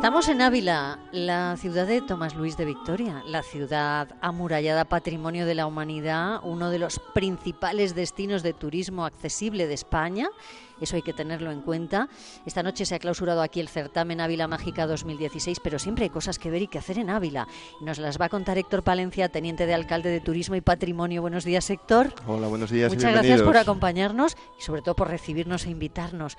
Estamos en Ávila, la ciudad de Tomás Luis de Victoria, la ciudad amurallada patrimonio de la humanidad, uno de los principales destinos de turismo accesible de España. Eso hay que tenerlo en cuenta. Esta noche se ha clausurado aquí el certamen Ávila Mágica 2016, pero siempre hay cosas que ver y que hacer en Ávila. Nos las va a contar Héctor Palencia, teniente de alcalde de Turismo y Patrimonio. Buenos días, Héctor. Hola, buenos días. Muchas gracias por acompañarnos y sobre todo por recibirnos e invitarnos.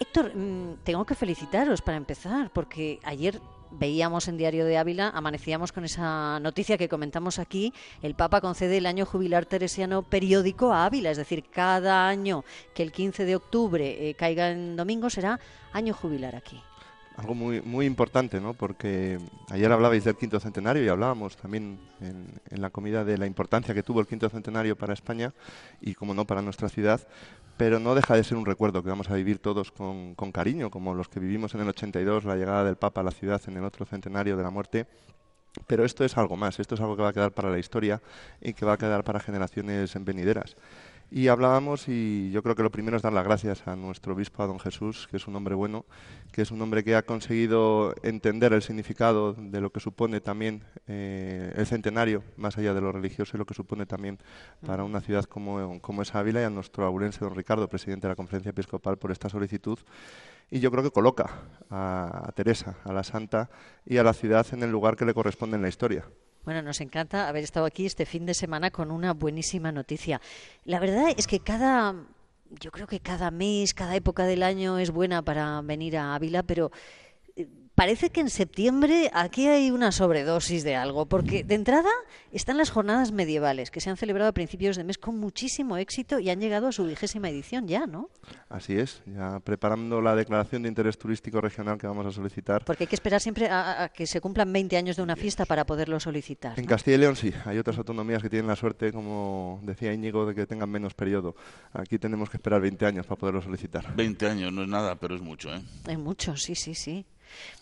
Héctor, mm, tengo que felicitaros para empezar, porque ayer veíamos en Diario de Ávila, amanecíamos con esa noticia que comentamos aquí, el Papa concede el año jubilar teresiano periódico a Ávila, es decir, cada año que el 15 de octubre eh, caiga en domingo será año jubilar aquí algo muy, muy importante, ¿no? Porque ayer hablabais del quinto centenario y hablábamos también en, la comida de la importancia que tuvo el quinto centenario para España y, como no, para nuestra ciudad, pero no deja de ser un recuerdo que vamos a vivir todos con, con cariño, como los que vivimos en el 82, la llegada del Papa a la ciudad en el otro centenario de la muerte. Pero esto es algo más, esto es algo que va a quedar para la historia y que va a quedar para generaciones venideras. Y hablábamos y yo creo que lo primero es dar las gracias a nuestro obispo, a don Jesús, que es un hombre bueno, que es un hombre que ha conseguido entender el significado de lo que supone también eh, el centenario, más allá de lo religioso, y lo que supone también para una ciudad como, como es Ávila, y a nuestro abulense, don Ricardo, presidente de la Conferencia Episcopal, por esta solicitud. Y yo creo que coloca a, a Teresa, a la Santa y a la ciudad en el lugar que le corresponde en la historia. Bueno, nos encanta haber estado aquí este fin de semana con una buenísima noticia. La verdad es que cada, yo creo que cada mes, cada época del año es buena para venir a Ávila, pero parece que en septiembre aquí hay una sobredosis de algo, porque de entrada están las jornadas medievales que se han celebrado a principios de mes con muchísimo éxito y han llegado a su vigésima edición ya, ¿no? Así es, ya preparando la declaración de interés turístico regional que vamos a solicitar. Porque hay que esperar siempre a, que se cumplan 20 años de una fiesta para poderlo solicitar. En Castilla y León sí, hay otras autonomías que tienen la suerte, como decía Íñigo, de que tengan menos periodo. Aquí tenemos que esperar 20 años para poderlo solicitar. 20 años no es nada, pero es mucho, ¿eh? Es mucho, sí, sí, sí.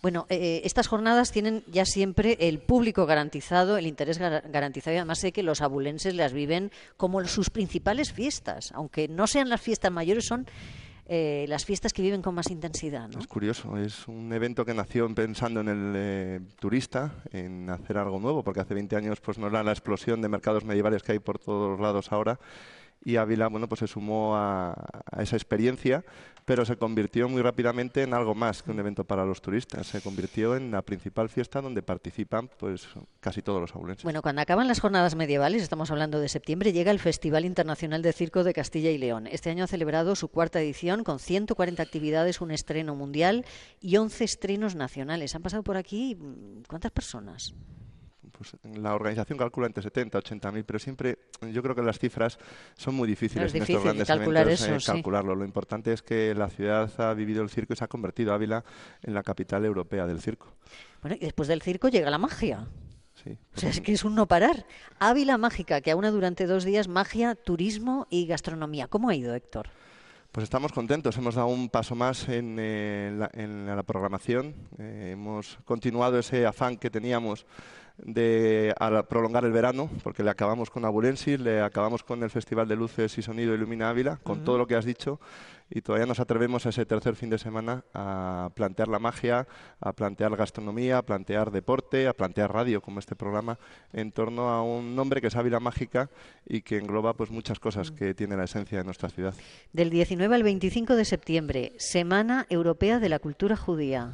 Bueno, eh, eh, estas jornadas tienen ya siempre el público garantizado, el interés garantizado y además sé que los abulenses las viven como sus principales fiestas, aunque no sean las fiestas mayores, son eh, las fiestas que viven con más intensidad. ¿no? Es curioso, es un evento que nació pensando en el turista, en hacer algo nuevo, porque hace 20 años pues no era la explosión de mercados medievales que hay por todos lados ahora y Ávila bueno, pues se sumó a, esa experiencia, pero se convirtió muy rápidamente en algo más que un evento para los turistas. Se convirtió en la principal fiesta donde participan pues casi todos los abulenses. Bueno, cuando acaban las jornadas medievales, estamos hablando de septiembre, llega el Festival Internacional de Circo de Castilla y León. Este año ha celebrado su cuarta edición con 140 actividades, un estreno mundial y 11 estrenos nacionales. Han pasado por aquí, ¿cuántas personas? Pues la organización calcula entre 70 y 80 mil, pero siempre yo creo que las cifras son muy difíciles en estos grandes calcular eventos eh, calcularlo. Lo importante es que la ciudad ha vivido el circo y se ha convertido Ávila en la capital europea del circo. Bueno, y después del circo llega la magia. Sí. O sea, es que es un no parar. Ávila mágica, que aúna durante dos días magia, turismo y gastronomía. ¿Cómo ha ido, Héctor? Pues estamos contentos, hemos dado un paso más en, eh, la, programación, eh, hemos continuado ese afán que teníamos de prolongar el verano, porque le acabamos con Abulensis, le acabamos con el Festival de Luces y Sonido Ilumina Ávila, con todo lo que has dicho, y todavía nos atrevemos a ese tercer fin de semana a plantear la magia, a plantear gastronomía, a plantear deporte, a plantear radio, como este programa, en torno a un nombre que es Ávila Mágica y que engloba pues muchas cosas que tiene la esencia de nuestra ciudad. Del 19 al 25 de septiembre, Semana Europea de la Cultura Judía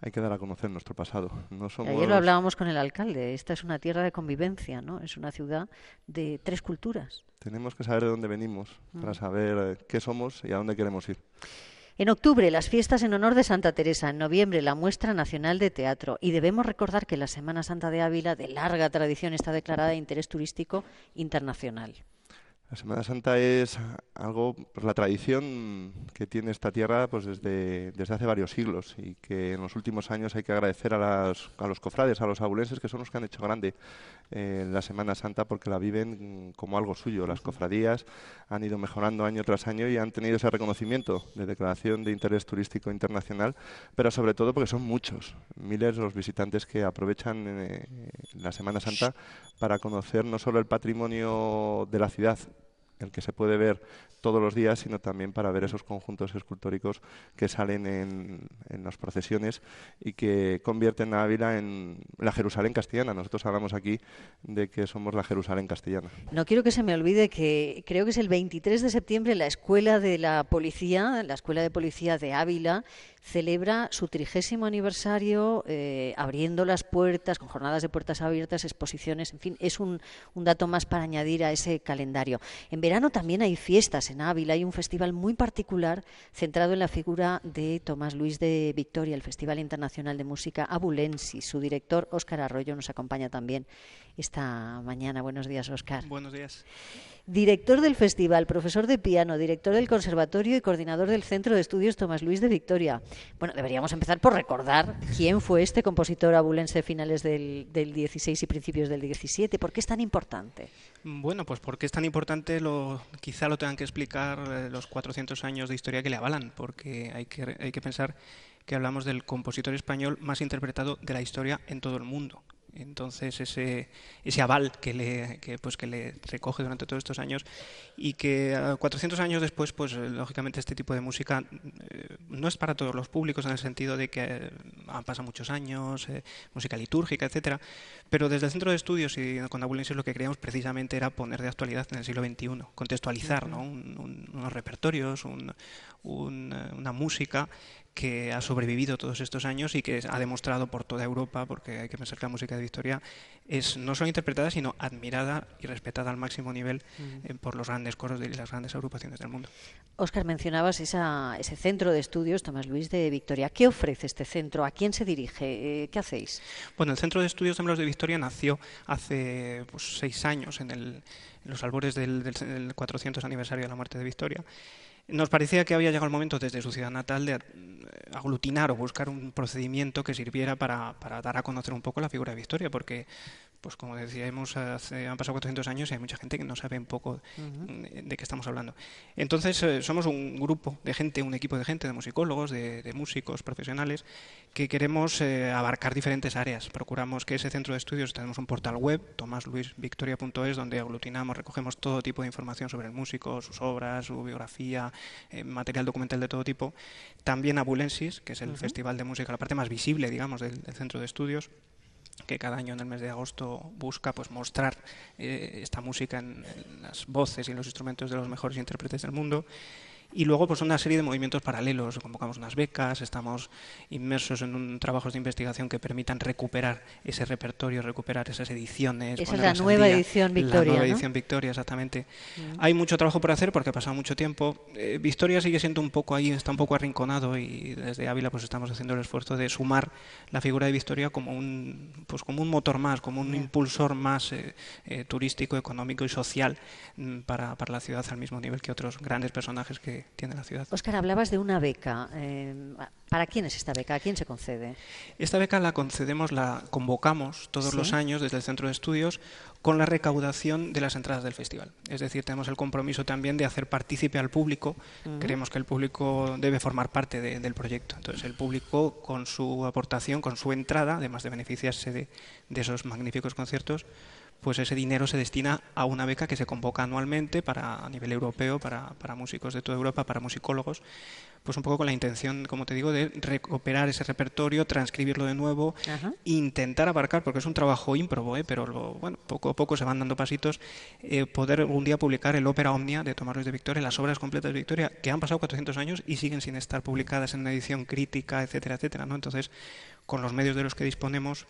hay que dar a conocer nuestro pasado. No somos... Ayer lo hablábamos con el alcalde. Esta es una tierra de convivencia, ¿no? Es una ciudad de tres culturas. Tenemos que saber de dónde venimos para mm. saber eh, qué somos y a dónde queremos ir. En octubre, las fiestas en honor de Santa Teresa. En noviembre, la muestra nacional de teatro. Y debemos recordar que la Semana Santa de Ávila, de larga tradición, está declarada de interés turístico internacional. La Semana Santa es algo, pues la tradición que tiene esta tierra pues desde, desde hace varios siglos y que en los últimos años hay que agradecer a, las, a los cofrades, a los abulenses, que son los que han hecho grande eh, la Semana Santa porque la viven como algo suyo. Las cofradías han ido mejorando año tras año y han tenido ese reconocimiento de declaración de interés turístico internacional, pero sobre todo porque son muchos, miles los visitantes que aprovechan eh, la Semana Santa para conocer no solo el patrimonio de la ciudad, el que se puede ver todos los días, sino también para ver esos conjuntos escultóricos que salen en, en las procesiones y que convierten a Ávila en la Jerusalén castellana. Nosotros hablamos aquí de que somos la Jerusalén castellana. No quiero que se me olvide que creo que es el 23 de septiembre la Escuela de la Policía, la Escuela de Policía de Ávila, celebra su trigésimo aniversario eh, abriendo las puertas, con jornadas de puertas abiertas, exposiciones, en fin, es un, dato más para añadir a ese calendario. En verano también hay fiestas en Ávila, hay un festival muy particular centrado en la figura de Tomás Luis de Victoria, el Festival Internacional de Música Abulensis. Su director, Óscar Arroyo, nos acompaña también esta mañana. Buenos días, Óscar. Buenos días. Director del festival, profesor de piano, director del conservatorio y coordinador del Centro de Estudios Tomás Luis de Victoria. Bueno, deberíamos empezar por recordar quién fue este compositor abulense finales del, del 16 y principios del 17. ¿Por qué es tan importante? Bueno, pues porque es tan importante, lo, quizá lo tengan que explicar eh, los 400 años de historia que le avalan, porque hay que, hay que pensar que hablamos del compositor español más interpretado de la historia en todo el mundo. Entonces ese, ese aval que le, que, pues, que le recoge durante todos estos años y que uh, 400 años después, pues lógicamente este tipo de música eh, no es para todos los públicos en el sentido de que eh, han pasado muchos años, eh, música litúrgica, etcétera, pero desde el centro de estudios y con Abulensis lo que queríamos precisamente era poner de actualidad en el siglo XXI, contextualizar ¿no? un, un, unos repertorios, un, una música que ha sobrevivido todos estos años y que ha demostrado por toda Europa, porque hay que pensar que la música de Victoria es no solo interpretada, sino admirada y respetada al máximo nivel eh, por los grandes coros de las grandes agrupaciones del mundo. Óscar, mencionabas esa, ese centro de estudios, Tomás Luis de Victoria. ¿Qué ofrece este centro? ¿A quién se dirige? Eh, ¿Qué hacéis? Bueno, el Centro de Estudios Tomás Luis de Victoria nació hace pues, seis años, en, el, en los albores del, del, del 400 aniversario de la muerte de Victoria. Nos parecía que había llegado el momento desde su ciudad natal de aglutinar o buscar un procedimiento que sirviera para, para dar a conocer un poco la figura de Victoria, porque pues como decíamos, hace, han pasado 400 años y hay mucha gente que no sabe un poco uh -huh. de qué estamos hablando. Entonces, eh, somos un grupo de gente, un equipo de gente, de musicólogos, de, de músicos profesionales, que queremos eh, abarcar diferentes áreas. Procuramos que ese centro de estudios, tenemos un portal web, tomasluisvictoria.es, donde aglutinamos, recogemos todo tipo de información sobre el músico, sus obras, su biografía, eh, material documental de todo tipo. También Abulensis, que es el uh -huh. festival de música, la parte más visible, digamos, del, del centro de estudios que cada año en el mes de agosto busca pues mostrar eh, esta música en, en, las voces y en los instrumentos de los mejores intérpretes del mundo y luego pues una serie de movimientos paralelos. Convocamos unas becas estamos inmersos en un trabajos de investigación que permitan recuperar ese repertorio recuperar esas ediciones esa es la nueva día, edición Victoria la nueva ¿no? edición Victoria exactamente. Mm. hay mucho trabajo por hacer porque ha pasado mucho tiempo. Eh, Victoria sigue siendo un poco ahí está un poco arrinconado y desde Ávila pues estamos haciendo el esfuerzo de sumar la figura de Victoria como un pues como un motor más como un impulsor más eh, eh, turístico económico y social mm, para, para la ciudad al mismo nivel que otros grandes personajes que tiene la ciudad. Óscar, hablabas de una beca. Eh, ¿Para quién es esta beca? ¿A quién se concede? Esta beca la concedemos, la convocamos todos ¿Sí? los años desde el Centro de Estudios con la recaudación de las entradas del festival. Es decir, tenemos el compromiso también de hacer partícipe al público. Uh -huh. Creemos que el público debe formar parte de, del proyecto. Entonces, el público, con su aportación, con su entrada, además de beneficiarse de, de esos magníficos conciertos, pues ese dinero se destina a una beca que se convoca anualmente para, a nivel europeo para, para músicos de toda Europa, para musicólogos, pues un poco con la intención, como te digo, de recuperar ese repertorio, transcribirlo de nuevo, Ajá. intentar abarcar, porque es un trabajo ímprobo, ¿eh? pero lo, bueno, poco a poco se van dando pasitos, eh, poder un día publicar el ópera Omnia de Tomás Luis de Victoria, las obras completas de Victoria, que han pasado 400 años y siguen sin estar publicadas en una edición crítica, etcétera, etcétera, ¿no? Entonces, con los medios de los que disponemos,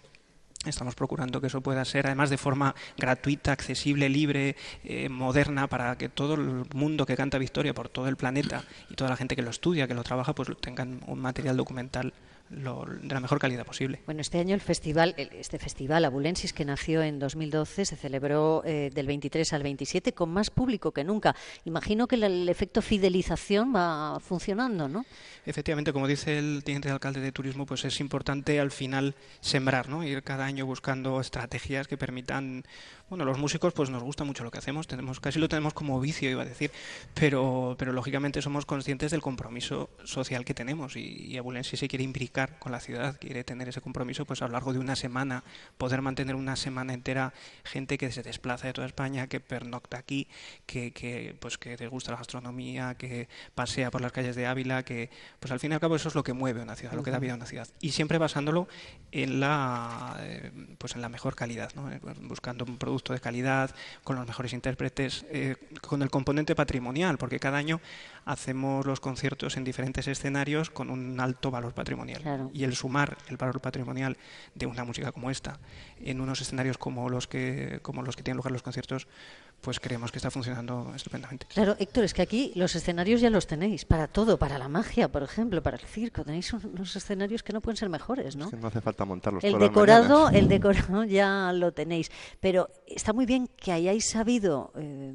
Estamos procurando que eso pueda ser, además, de forma gratuita, accesible, libre, eh, moderna, para que todo el mundo que canta Victoria por todo el planeta y toda la gente que lo estudia, que lo trabaja, pues tengan un material documental lo, de la mejor calidad posible. Bueno, este año el festival, este festival Abulensis, que nació en 2012, se celebró eh, del 23 al 27 con más público que nunca. Imagino que el, el, efecto fidelización va funcionando, ¿no? Efectivamente, como dice el teniente alcalde de turismo, pues es importante al final sembrar, ¿no? Ir cada año buscando estrategias que permitan bueno, los músicos pues nos gusta mucho lo que hacemos, tenemos casi lo tenemos como vicio, iba a decir, pero pero lógicamente somos conscientes del compromiso social que tenemos y, y Abulensis se quiere imbricar comunicar con la ciudad, quiere tener ese compromiso, pues a lo largo de una semana, poder mantener una semana entera gente que se desplaza de toda España, que pernocta aquí, que, que pues que les gusta la gastronomía, que pasea por las calles de Ávila, que pues al fin y al cabo eso es lo que mueve una ciudad, lo que da vida a una ciudad. Y siempre basándolo en la eh, pues en la mejor calidad, ¿no? Eh, buscando un producto de calidad, con los mejores intérpretes, eh, con el componente patrimonial, porque cada año hacemos los conciertos en diferentes escenarios con un alto valor patrimonial. Y el sumar el valor patrimonial de una música como esta en unos escenarios como los que, como los que tienen lugar los conciertos, pues creemos que está funcionando estupendamente. Claro, Héctor, es que aquí los escenarios ya los tenéis, para todo, para la magia, por ejemplo, para el circo, tenéis unos escenarios que no pueden ser mejores, ¿no? Es que no hace falta montarlos. El decorado, el decorado ya lo tenéis, pero está muy bien que hayáis sabido eh,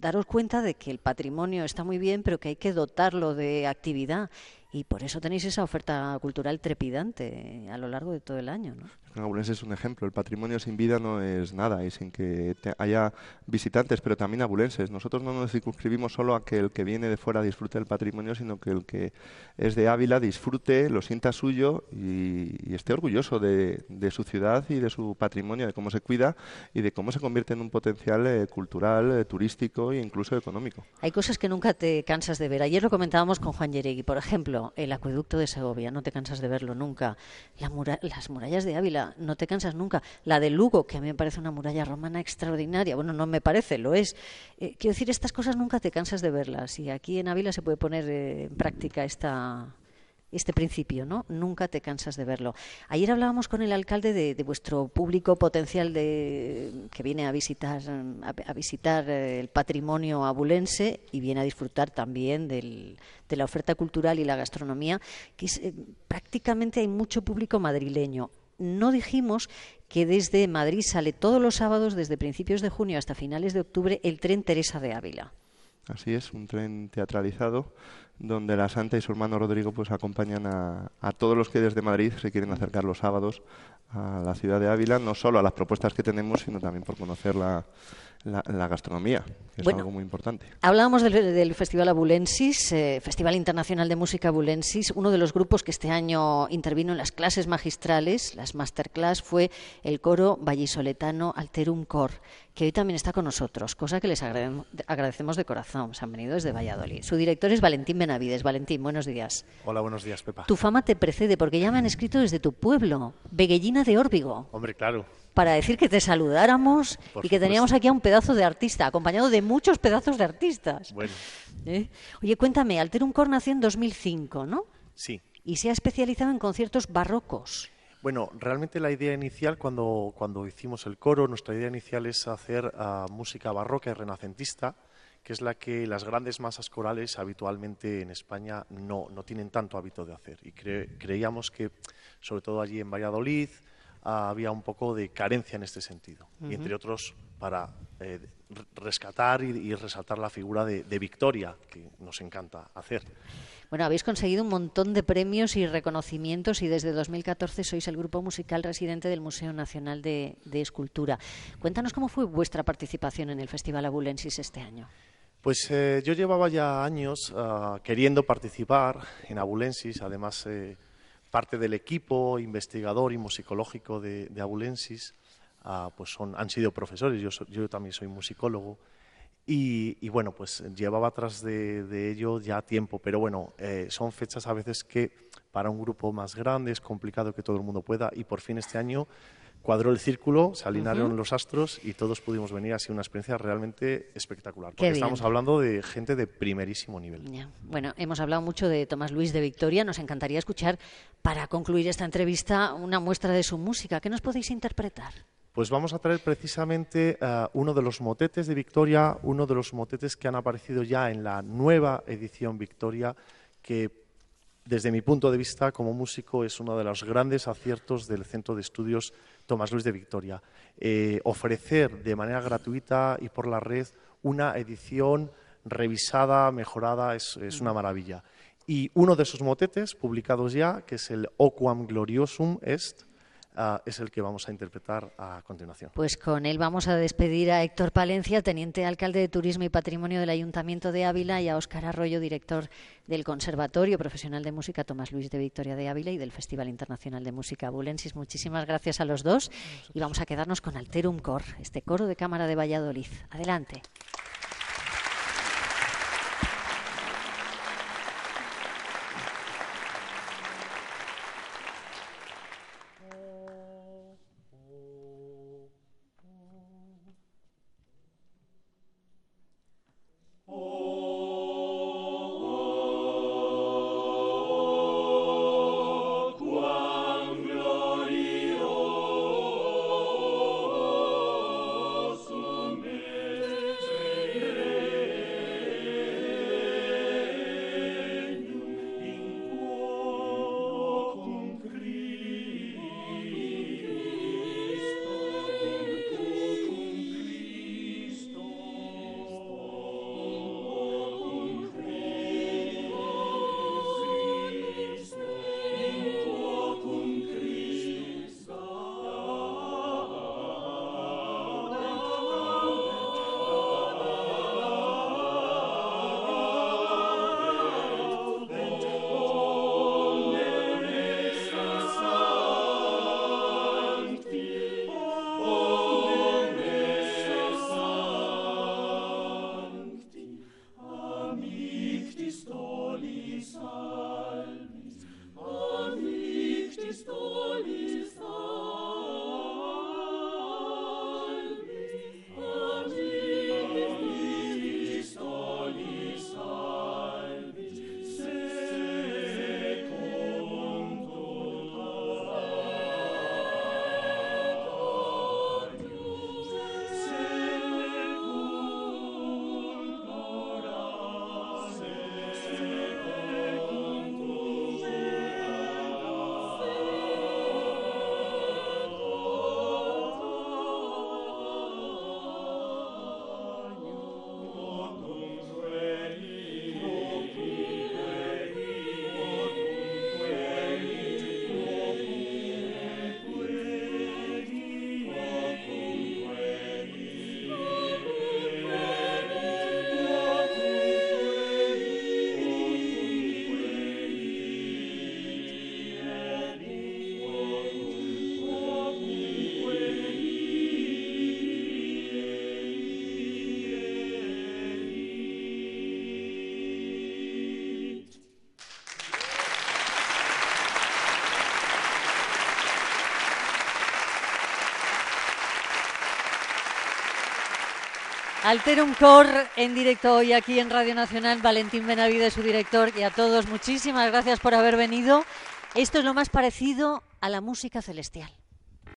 daros cuenta de que el patrimonio está muy bien, pero que hay que dotarlo de actividad y por eso tenéis esa oferta cultural trepidante a lo largo de todo el año, ¿no? Abulense es un ejemplo. El patrimonio sin vida no es nada y sin que haya visitantes, pero también abulenses. Nosotros no nos circunscribimos solo a que el que viene de fuera disfrute del patrimonio, sino que el que es de Ávila disfrute, lo sienta suyo y, esté orgulloso de, su ciudad y de su patrimonio, de cómo se cuida y de cómo se convierte en un potencial eh, cultural, eh, turístico e incluso económico. Hay cosas que nunca te cansas de ver. Ayer lo comentábamos con Juan Yeregui, por ejemplo, el acueducto de Segovia, no te cansas de verlo nunca. las murallas de Ávila no te cansas nunca. La de Lugo, que a mí me parece una muralla romana extraordinaria, bueno, no me parece, lo es. Eh, quiero decir, estas cosas nunca te cansas de verlas y aquí en Ávila se puede poner eh, en práctica este principio, ¿no? Nunca te cansas de verlo. Ayer hablábamos con el alcalde de, vuestro público potencial de, que viene a visitar, a, visitar eh, el patrimonio abulense y viene a disfrutar también de la oferta cultural y la gastronomía, que prácticamente hay mucho público madrileño no dijimos que desde Madrid sale todos los sábados, desde principios de junio hasta finales de octubre, el tren Teresa de Ávila. Así es, un tren teatralizado donde la Santa y su hermano Rodrigo pues acompañan a, a, todos los que desde Madrid se quieren acercar los sábados a la ciudad de Ávila, no solo a las propuestas que tenemos, sino también por conocer la, la, gastronomía, que es algo muy importante. Hablábamos del, Festival Abulensis, eh, Festival Internacional de Música Abulensis. Uno de los grupos que este año intervino en las clases magistrales, las masterclass, fue el coro vallisoletano Alterum Cor, que hoy también está con nosotros, cosa que les agradecemos de corazón. Se han venido desde Valladolid. Su director es Valentín Benavides. Valentín, buenos días. Hola, buenos días, Pepa. Tu fama te precede porque ya me han escrito desde tu pueblo, Beguellina de Órbigo. Hombre, claro para decir que te saludáramos y que teníamos aquí a un pedazo de artista, acompañado de muchos pedazos de artistas. Bueno. ¿Eh? Oye, cuéntame, Alterum Cor nació en 2005, ¿no? Sí. Y se ha especializado en conciertos barrocos. Bueno, realmente la idea inicial, cuando, cuando hicimos el coro, nuestra idea inicial es hacer ah, música barroca y renacentista, que es la que las grandes masas corales habitualmente en España no, no tienen tanto hábito de hacer. Y creíamos que, sobre todo allí en Valladolid, había un poco de carencia en este sentido. Y entre otros, para eh, rescatar y, resaltar la figura de, Victoria, que nos encanta hacer. Bueno, habéis conseguido un montón de premios y reconocimientos y desde 2014 sois el grupo musical residente del Museo Nacional de, Escultura. Cuéntanos cómo fue vuestra participación en el Festival Abulensis este año. Pues eh, yo llevaba ya años ah, queriendo participar en Abulensis, además eh, parte del equipo investigador y musicológico de, Abulensis ah, pues son, han sido profesores, yo, yo también soy musicólogo. Y, bueno, pues llevaba atrás de, ello ya tiempo, pero bueno, eh, son fechas a veces que para un grupo más grande es complicado que todo el mundo pueda. Y por fin este año cuadró el círculo, se alinearon los astros y todos pudimos venir. Ha sido una experiencia realmente espectacular. Porque estamos hablando de gente de primerísimo nivel. Bueno, hemos hablado mucho de Tomás Luis de Victoria. Nos encantaría escuchar, para concluir esta entrevista, una muestra de su música. ¿Qué nos podéis interpretar? Pues vamos a traer precisamente eh, uno de los motetes de Victoria, uno de los motetes que han aparecido ya en la nueva edición Victoria, que desde mi punto de vista como músico es uno de los grandes aciertos del Centro de Estudios Tomás Luis de Victoria. Eh, ofrecer de manera gratuita y por la red una edición revisada, mejorada, es, una maravilla. Y uno de esos motetes publicados ya, que es el Oquam Gloriosum Est, ah, es el que vamos a interpretar a continuación. Pues con él vamos a despedir a Héctor Palencia, teniente alcalde de Turismo y Patrimonio del Ayuntamiento de Ávila, y a Óscar Arroyo, director del Conservatorio Profesional de Música Tomás Luis de Victoria de Ávila y del Festival Internacional de Música Abulensis. Muchísimas gracias a los dos y vamos a quedarnos con Alterum Cor, este coro de cámara de Valladolid. Adelante. Alterum Cor en directo hoy aquí en Radio Nacional. Valentín Benavide, su director, y a todos, muchísimas gracias por haber venido. Esto es lo más parecido a la música celestial.